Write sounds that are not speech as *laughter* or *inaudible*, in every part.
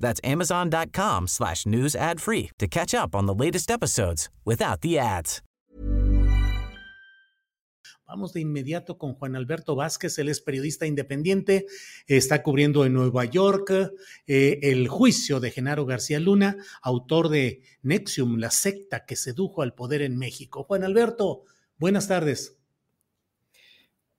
That's amazon.com slash news ad free to catch up on the latest episodes without the ads. Vamos de inmediato con Juan Alberto Vázquez, él es periodista independiente, está cubriendo en Nueva York eh, el juicio de Genaro García Luna, autor de Nexium, la secta que sedujo al poder en México. Juan Alberto, buenas tardes.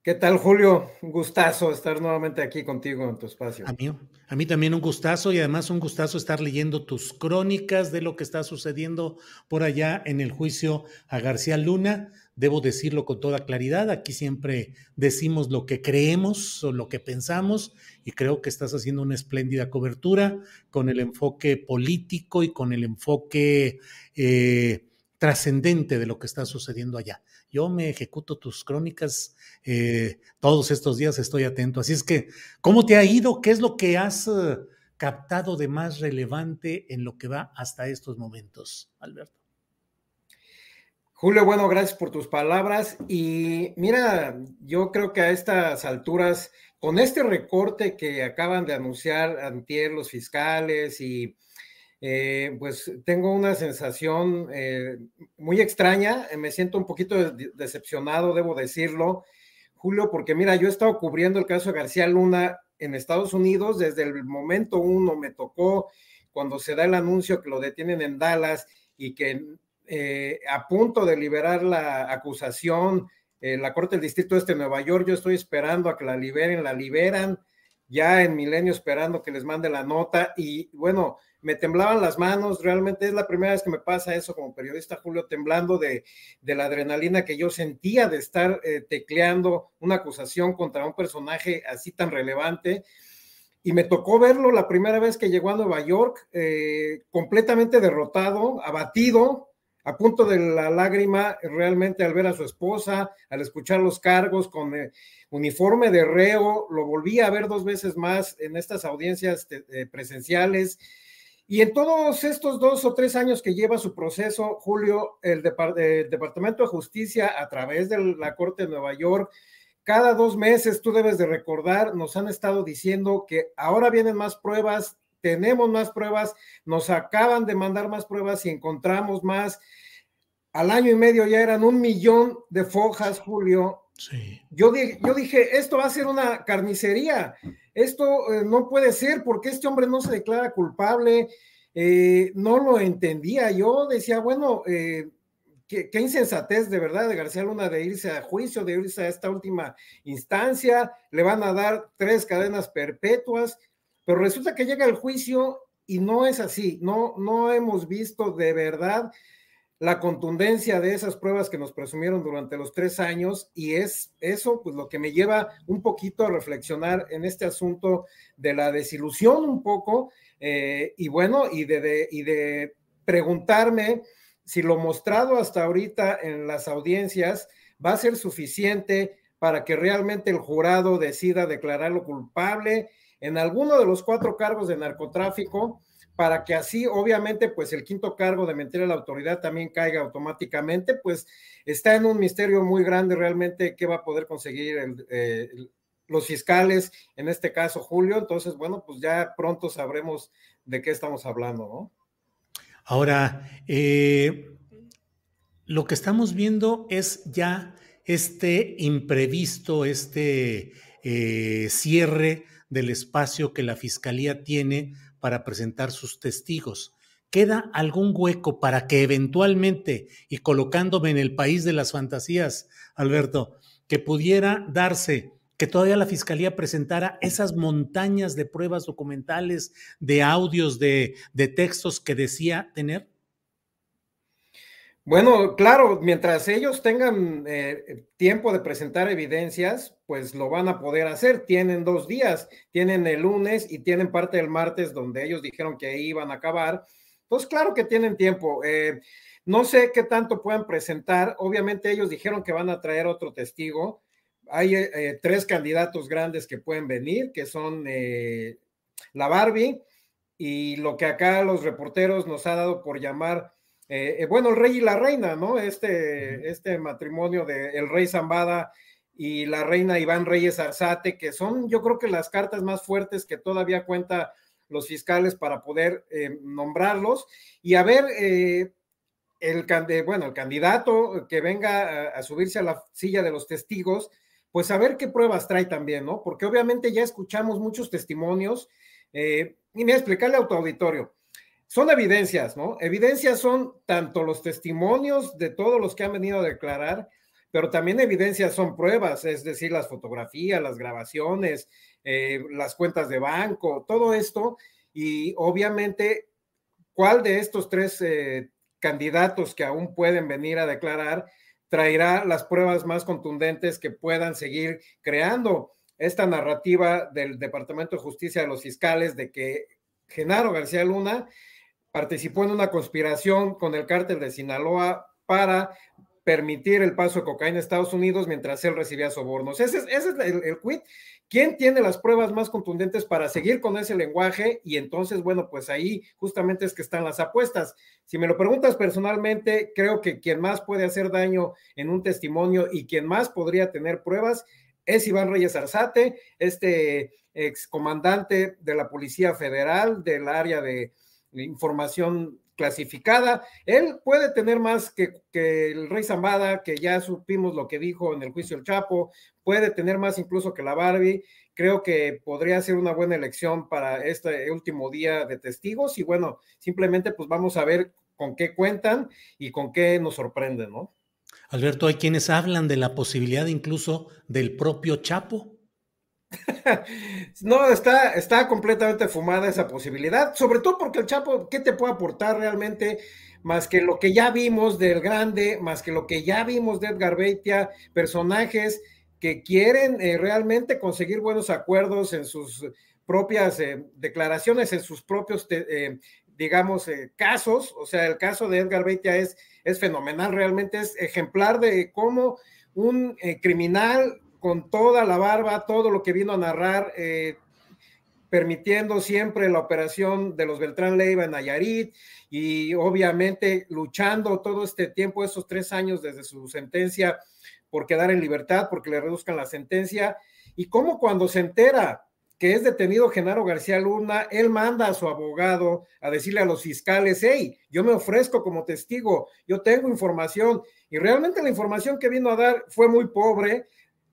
¿Qué tal, Julio? Un gustazo estar nuevamente aquí contigo en tu espacio. A mí, a mí también un gustazo y además un gustazo estar leyendo tus crónicas de lo que está sucediendo por allá en el juicio a García Luna. Debo decirlo con toda claridad, aquí siempre decimos lo que creemos o lo que pensamos y creo que estás haciendo una espléndida cobertura con el enfoque político y con el enfoque eh, trascendente de lo que está sucediendo allá. Yo me ejecuto tus crónicas eh, todos estos días, estoy atento. Así es que, ¿cómo te ha ido? ¿Qué es lo que has eh, captado de más relevante en lo que va hasta estos momentos, Alberto? Julio, bueno, gracias por tus palabras. Y mira, yo creo que a estas alturas, con este recorte que acaban de anunciar antier los fiscales y eh, pues tengo una sensación eh, muy extraña, eh, me siento un poquito decepcionado, debo decirlo, Julio, porque mira, yo he estado cubriendo el caso de García Luna en Estados Unidos desde el momento uno, me tocó cuando se da el anuncio que lo detienen en Dallas y que a punto de liberar la acusación, la Corte del Distrito Este de Nueva York, yo estoy esperando a que la liberen, la liberan, ya en Milenio esperando que les mande la nota y bueno, me temblaban las manos, realmente es la primera vez que me pasa eso como periodista, Julio, temblando de, la adrenalina que yo sentía de estar eh, tecleando una acusación contra un personaje así tan relevante. Y me tocó verlo la primera vez que llegó a Nueva York, eh, completamente derrotado, abatido, a punto de la lágrima realmente al ver a su esposa, al escuchar los cargos con eh, uniforme de reo, lo volví a ver dos veces más en estas audiencias presenciales y en todos estos dos o tres años que lleva su proceso, Julio, el, Departamento de Justicia, a través de la Corte de Nueva York, cada dos meses, tú debes de recordar, nos han estado diciendo que ahora vienen más pruebas, tenemos más pruebas, nos acaban de mandar más pruebas y encontramos más. Al año y medio ya eran un millón de fojas, Julio. Yo, yo dije, esto va a ser una carnicería. Esto eh, no puede ser porque este hombre no se declara culpable, eh, no lo entendía. Yo decía, bueno, eh, qué, insensatez de verdad de García Luna de irse a juicio, de irse a esta última instancia, le van a dar tres cadenas perpetuas, pero resulta que llega el juicio y no es así, no, no hemos visto de verdad la contundencia de esas pruebas que nos presumieron durante los tres años y es eso pues lo que me lleva un poquito a reflexionar en este asunto de la desilusión un poco eh, y bueno y de, y de preguntarme si lo mostrado hasta ahorita en las audiencias va a ser suficiente para que realmente el jurado decida declararlo culpable en alguno de los cuatro cargos de narcotráfico para que así, obviamente, pues el quinto cargo de mentir a la autoridad también caiga automáticamente, pues está en un misterio muy grande realmente qué va a poder conseguir eh, los fiscales, en este caso Julio. Entonces, bueno, pues ya pronto sabremos de qué estamos hablando, ¿no? Ahora, eh, lo que estamos viendo es ya este imprevisto, este eh, cierre del espacio que la Fiscalía tiene para presentar sus testigos. ¿Queda algún hueco para que eventualmente, y colocándome en el país de las fantasías, Alberto, que pudiera darse que todavía la Fiscalía presentara esas montañas de pruebas documentales, de audios, de, de textos que decía tener? Bueno, claro, mientras ellos tengan eh, tiempo de presentar evidencias, pues lo van a poder hacer. Tienen dos días, tienen el lunes y tienen parte del martes donde ellos dijeron que ahí iban a acabar. Pues claro que tienen tiempo. Eh, no sé qué tanto puedan presentar. Obviamente ellos dijeron que van a traer otro testigo hay eh, tres candidatos grandes que pueden venir, que son eh, la Barbie y lo que acá los reporteros nos ha dado por llamar, bueno, el rey y la reina, ¿no? Este, este matrimonio de el rey Zambada y la reina Iván Reyes Arzate, que son yo creo que las cartas más fuertes que todavía cuenta los fiscales para poder nombrarlos y a ver el, bueno, el candidato que venga a, subirse a la silla de los testigos, pues a ver qué pruebas trae también, ¿no? Porque obviamente ya escuchamos muchos testimonios eh, y me voy a explicarle a tu auditorio. Son evidencias, ¿no? Evidencias son tanto los testimonios de todos los que han venido a declarar, pero también evidencias son pruebas, es decir, las fotografías, las grabaciones, eh, las cuentas de banco, todo esto. Y obviamente, ¿cuál de estos tres eh, candidatos que aún pueden venir a declarar traerá las pruebas más contundentes que puedan seguir creando esta narrativa del Departamento de Justicia de los fiscales de que Genaro García Luna participó en una conspiración con el cártel de Sinaloa para permitir el paso de cocaína a Estados Unidos mientras él recibía sobornos. Ese es, ese es el, el quit ¿Quién tiene las pruebas más contundentes para seguir con ese lenguaje? Y entonces, bueno, pues ahí justamente es que están las apuestas. Si me lo preguntas personalmente, creo que quien más puede hacer daño en un testimonio y quien más podría tener pruebas es Iván Reyes Arzate, este excomandante de la Policía Federal del área de información clasificada. Él puede tener más que, que, el Rey Zambada, que ya supimos lo que dijo en el juicio del Chapo, puede tener más incluso que la Barbie. Creo que podría ser una buena elección para este último día de testigos y bueno, simplemente pues vamos a ver con qué cuentan y con qué nos sorprenden, ¿no? Alberto, hay quienes hablan de la posibilidad incluso del propio Chapo. *laughs* no, está, está completamente fumada esa posibilidad, sobre todo porque el Chapo, ¿qué te puede aportar realmente? Más que lo que ya vimos del grande, más que lo que ya vimos de Edgar Beitia, personajes que quieren eh, realmente conseguir buenos acuerdos en sus propias eh, declaraciones, en sus propios, eh, digamos, casos. O sea, el caso de Edgar Beitia es, es fenomenal, realmente es ejemplar de cómo un criminal con toda la barba, todo lo que vino a narrar, permitiendo siempre la operación de los Beltrán Leiva en Nayarit y obviamente luchando todo este tiempo, esos tres años desde su sentencia por quedar en libertad, porque le reduzcan la sentencia, y cómo cuando se entera que es detenido Genaro García Luna, él manda a su abogado a decirle a los fiscales, hey, yo me ofrezco como testigo, yo tengo información, y realmente la información que vino a dar fue muy pobre,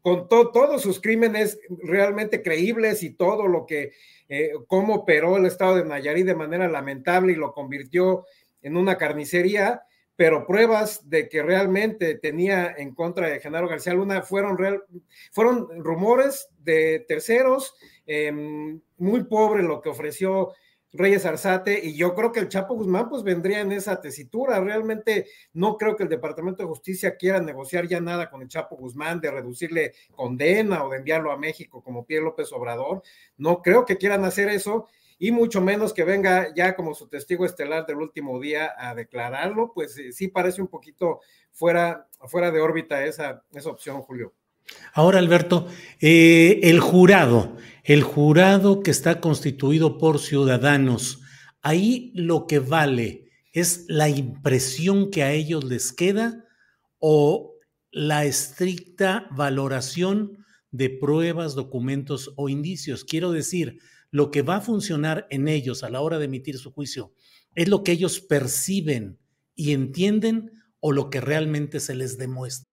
contó todos sus crímenes realmente creíbles y todo lo que, eh, cómo operó el estado de Nayarit de manera lamentable y lo convirtió en una carnicería, pero pruebas de que realmente tenía en contra de Genaro García Luna fueron, real, fueron rumores de terceros, em, muy pobre lo que ofreció Reyes Arzate, y yo creo que el Chapo Guzmán pues vendría en esa tesitura. Realmente no creo que el Departamento de Justicia quiera negociar ya nada con el Chapo Guzmán de reducirle condena o de enviarlo a México como Pierre López Obrador. No creo que quieran hacer eso y mucho menos que venga ya como su testigo estelar del último día a declararlo, pues eh, sí parece un poquito fuera, fuera de órbita esa, esa opción, Julio. Ahora, Alberto, eh, el jurado, el jurado que está constituido por ciudadanos, ahí lo que vale es la impresión que a ellos les queda o la estricta valoración de pruebas, documentos o indicios. Quiero decir, lo que va a funcionar en ellos a la hora de emitir su juicio es lo que ellos perciben y entienden o lo que realmente se les demuestra.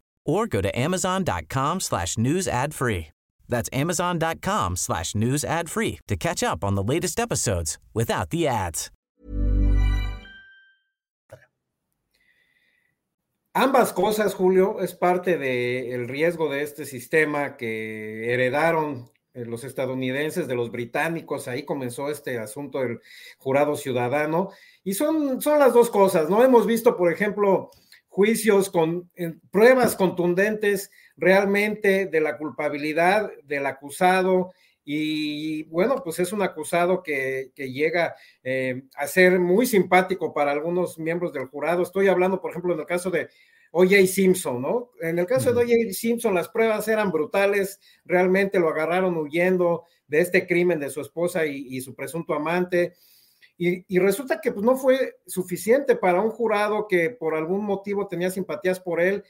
or go to amazon.com slash news ad free. That's amazon.com slash news ad free to catch up on the latest episodes without the ads. Ambas cosas, Julio, es parte del riesgo de este sistema que heredaron eh, los estadounidenses de los británicos. Ahí comenzó este asunto del jurado ciudadano. Y son, son las dos cosas, ¿no? Hemos visto, por ejemplo, juicios con pruebas contundentes realmente de la culpabilidad del acusado y bueno, pues es un acusado que, llega eh, a ser muy simpático para algunos miembros del jurado. Estoy hablando, por ejemplo, en el caso de O.J. Simpson, ¿no? En el caso de O.J. Simpson, las pruebas eran brutales, realmente lo agarraron huyendo de este crimen de su esposa y su presunto amante. Y, resulta que pues, no fue suficiente para un jurado que por algún motivo tenía simpatías por él.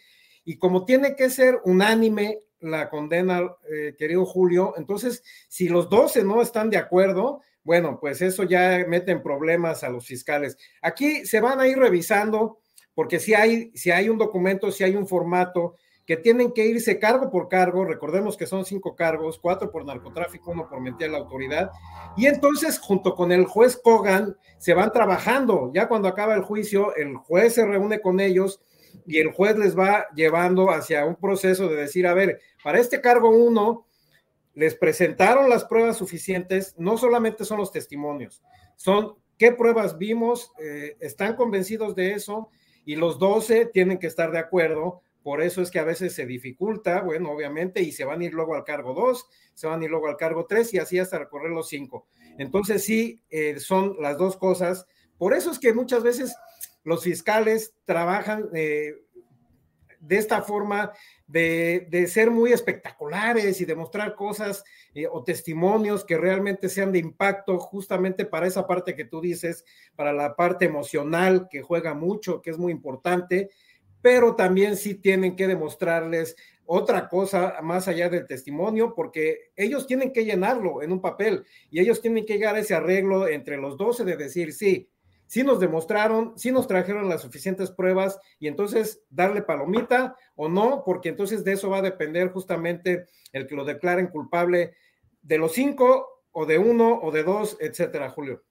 Y como tiene que ser unánime la condena, eh, querido Julio, entonces, si los 12 no están de acuerdo, bueno, pues eso ya mete en problemas a los fiscales. Aquí se van a ir revisando, porque si hay, si hay un documento, si hay un formato, que tienen que irse cargo por cargo, recordemos que son cinco cargos, cuatro por narcotráfico, uno por mentir a la autoridad, y entonces junto con el juez Kogan se van trabajando, ya cuando acaba el juicio, el juez se reúne con ellos y el juez les va llevando hacia un proceso de decir, a ver, para este cargo uno, les presentaron las pruebas suficientes, no solamente son los testimonios, son qué pruebas vimos, eh, están convencidos de eso, y los doce tienen que estar de acuerdo por eso es que a veces se dificulta, bueno, obviamente, y se van a ir luego al cargo 2, se van a ir luego al cargo 3 y así hasta recorrer los 5. Entonces sí, eh, son las dos cosas. Por eso es que muchas veces los fiscales trabajan eh, de esta forma de, ser muy espectaculares y demostrar cosas eh, o testimonios que realmente sean de impacto justamente para esa parte que tú dices, para la parte emocional que juega mucho, que es muy importante pero también sí tienen que demostrarles otra cosa más allá del testimonio, porque ellos tienen que llenarlo en un papel y ellos tienen que llegar a ese arreglo entre los 12 de decir, sí, sí nos demostraron, sí nos trajeron las suficientes pruebas y entonces darle palomita o no, porque entonces de eso va a depender justamente el que lo declaren culpable de los cinco o de uno o de dos, etcétera, Julio.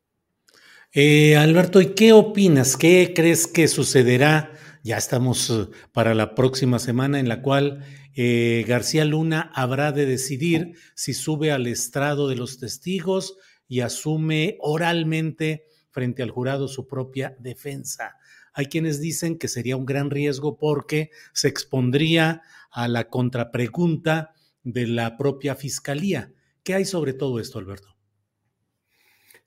Eh, Alberto, ¿y qué opinas? ¿Qué crees que sucederá? Ya estamos eh, para la próxima semana en la cual eh, García Luna habrá de decidir si sube al estrado de los testigos y asume oralmente frente al jurado su propia defensa. Hay quienes dicen que sería un gran riesgo porque se expondría a la contrapregunta de la propia fiscalía. ¿Qué hay sobre todo esto, Alberto?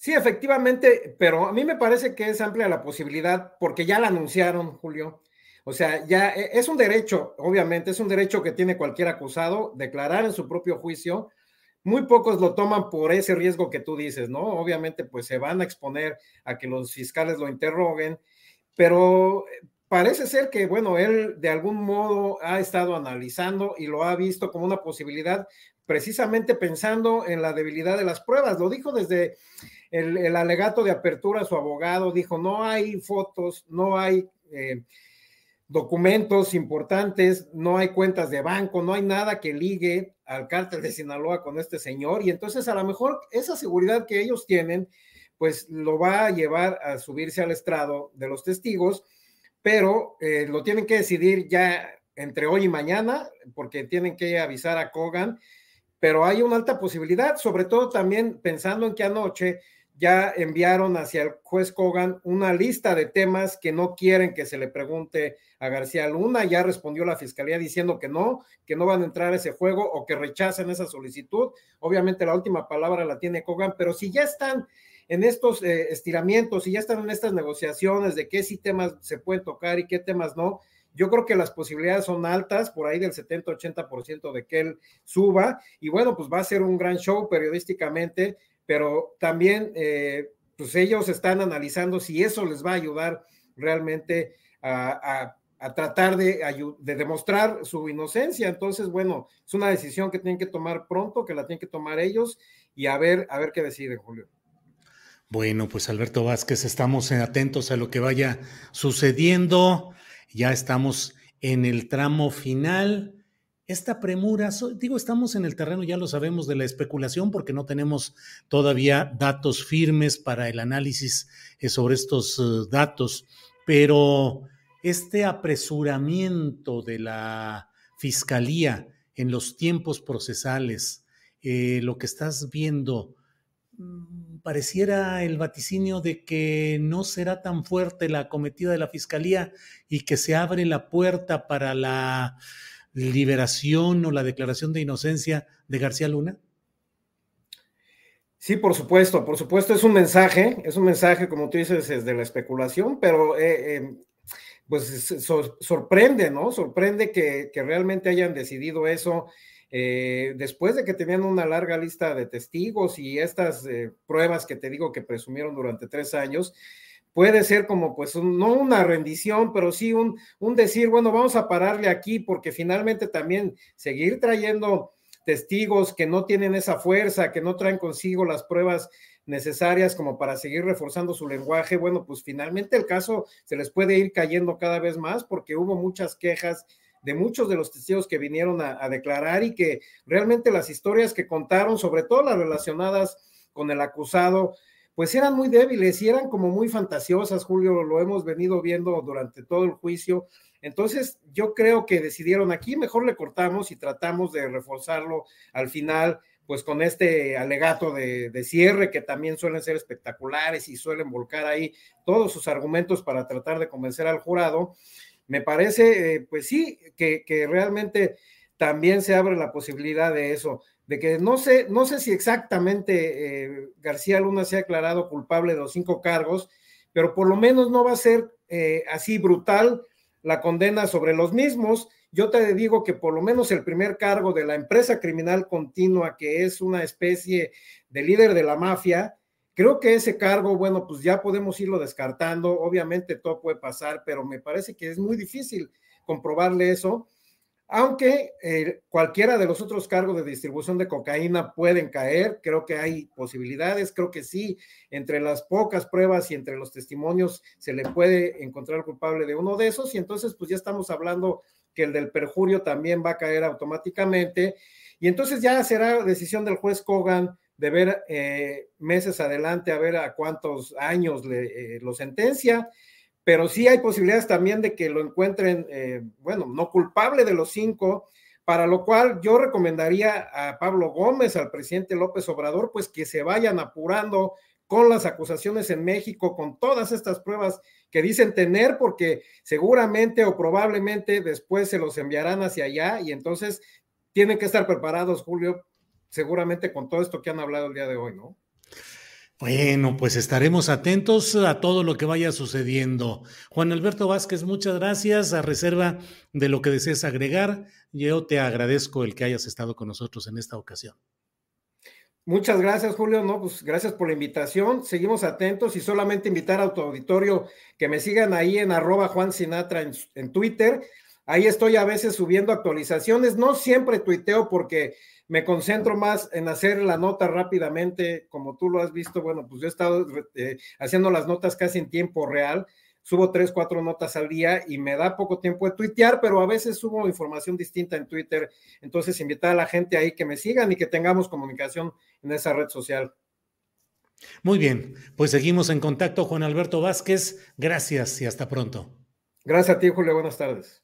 Sí, efectivamente, pero a mí me parece que es amplia la posibilidad porque ya la anunciaron, Julio. O sea, ya e, es un derecho, obviamente, es un derecho que tiene cualquier acusado declarar en su propio juicio. Muy pocos lo toman por ese riesgo que tú dices, ¿no? Obviamente, pues se van a exponer a que los fiscales lo interroguen, pero eh, parece ser que, bueno, él de algún modo ha estado analizando y lo ha visto como una posibilidad, precisamente pensando en la debilidad de las pruebas. Lo dijo desde el, alegato de apertura, su abogado dijo, no hay fotos, no hay eh, documentos importantes, no hay cuentas de banco, no hay nada que ligue al cártel de Sinaloa con este señor. Y entonces a lo mejor esa seguridad que ellos tienen, pues lo va a llevar a subirse al estrado de los testigos, pero eh, lo tienen que decidir ya entre hoy y mañana, porque tienen que avisar a Kogan, pero hay una alta posibilidad, sobre todo también pensando en que anoche ya enviaron hacia el juez Kogan una lista de temas que no quieren que se le pregunte a García Luna. Ya respondió la fiscalía diciendo que no, que no van a entrar a ese juego o que rechazan esa solicitud. Obviamente la última palabra la tiene Kogan, pero si ya están en estos eh, estiramientos, si ya están en estas negociaciones de qué sí temas se pueden tocar y qué temas no, yo creo que las posibilidades son altas, por ahí del 70-80% de que él suba. Y bueno, pues va a ser un gran show periodísticamente, pero también eh, pues ellos están analizando si eso les va a ayudar realmente a, tratar de, de, demostrar su inocencia. Entonces, bueno, es una decisión que tienen que tomar pronto, que la tienen que tomar ellos y a ver, a ver qué deciden, Julio. Bueno, pues Alberto Vázquez, estamos atentos a lo que vaya sucediendo. Ya estamos en el tramo final. Esta premura, digo, estamos en el terreno, ya lo sabemos, de la especulación porque no tenemos todavía datos firmes para el análisis eh, sobre estos eh, datos, pero este apresuramiento de la fiscalía en los tiempos procesales, eh, lo que estás viendo, Mm, pareciera el vaticinio de que no será tan fuerte la acometida de la Fiscalía y que se abre la puerta para la liberación o la declaración de inocencia de García Luna? Sí, por supuesto, por supuesto, es un mensaje, es un mensaje, como tú dices, es de la especulación, pero eh, eh, pues sorprende, ¿no? Sorprende que, que realmente hayan decidido eso eh, después de que tenían una larga lista de testigos y estas eh, pruebas que te digo que presumieron durante tres años, puede ser como pues no una rendición, pero sí un, un decir, bueno, vamos a pararle aquí porque finalmente también seguir trayendo testigos que no tienen esa fuerza, que no traen consigo las pruebas necesarias como para seguir reforzando su lenguaje, bueno, pues finalmente el caso se les puede ir cayendo cada vez más porque hubo muchas quejas de muchos de los testigos que vinieron a, declarar y que realmente las historias que contaron, sobre todo las relacionadas con el acusado, pues eran muy débiles y eran como muy fantasiosas, Julio, lo hemos venido viendo durante todo el juicio. Entonces, yo creo que decidieron aquí, mejor le cortamos y tratamos de reforzarlo al final, pues con este alegato de, de, cierre, que también suelen ser espectaculares y suelen volcar ahí todos sus argumentos para tratar de convencer al jurado me parece, eh, pues sí, que, realmente también se abre la posibilidad de eso, que no sé, no sé si exactamente eh, García Luna se ha declarado culpable de los cinco cargos, pero por lo menos no va a ser eh, así brutal la condena sobre los mismos. Yo te digo que por lo menos el primer cargo de la empresa criminal continua, que es una especie de líder de la mafia, Creo que ese cargo, bueno, pues ya podemos irlo descartando. Obviamente todo puede pasar, pero me parece que es muy difícil comprobarle eso. Aunque eh, cualquiera de los otros cargos de distribución de cocaína pueden caer, creo que hay posibilidades, creo que sí, entre las pocas pruebas y entre los testimonios se le puede encontrar culpable de uno de esos y entonces pues ya estamos hablando que el del perjurio también va a caer automáticamente. Y entonces ya será decisión del juez Kogan de ver eh, meses adelante a ver a cuántos años le, eh, lo sentencia, pero sí hay posibilidades también de que lo encuentren, eh, bueno, no culpable de los cinco, para lo cual yo recomendaría a Pablo Gómez, al presidente López Obrador, pues que se vayan apurando con las acusaciones en México, con todas estas pruebas que dicen tener, porque seguramente o probablemente después se los enviarán hacia allá y entonces tienen que estar preparados, Julio, seguramente con todo esto que han hablado el día de hoy, ¿no? Bueno, pues estaremos atentos a todo lo que vaya sucediendo. Juan Alberto Vázquez, muchas gracias. A reserva de lo que desees agregar, yo te agradezco el que hayas estado con nosotros en esta ocasión. Muchas gracias, Julio. No, pues gracias por la invitación. Seguimos atentos y solamente invitar a tu auditorio que me sigan ahí en arroba Juan Sinatra en, en Twitter. Ahí estoy a veces subiendo actualizaciones. No siempre tuiteo porque me concentro más en hacer la nota rápidamente, como tú lo has visto, bueno, pues yo he estado eh, haciendo las notas casi en tiempo real, subo tres, cuatro notas al día y me da poco tiempo de tuitear, pero a veces subo información distinta en Twitter, entonces invitar a la gente ahí que me sigan y que tengamos comunicación en esa red social. Muy bien, pues seguimos en contacto, Juan Alberto Vázquez, gracias y hasta pronto. Gracias a ti, Julio, buenas tardes.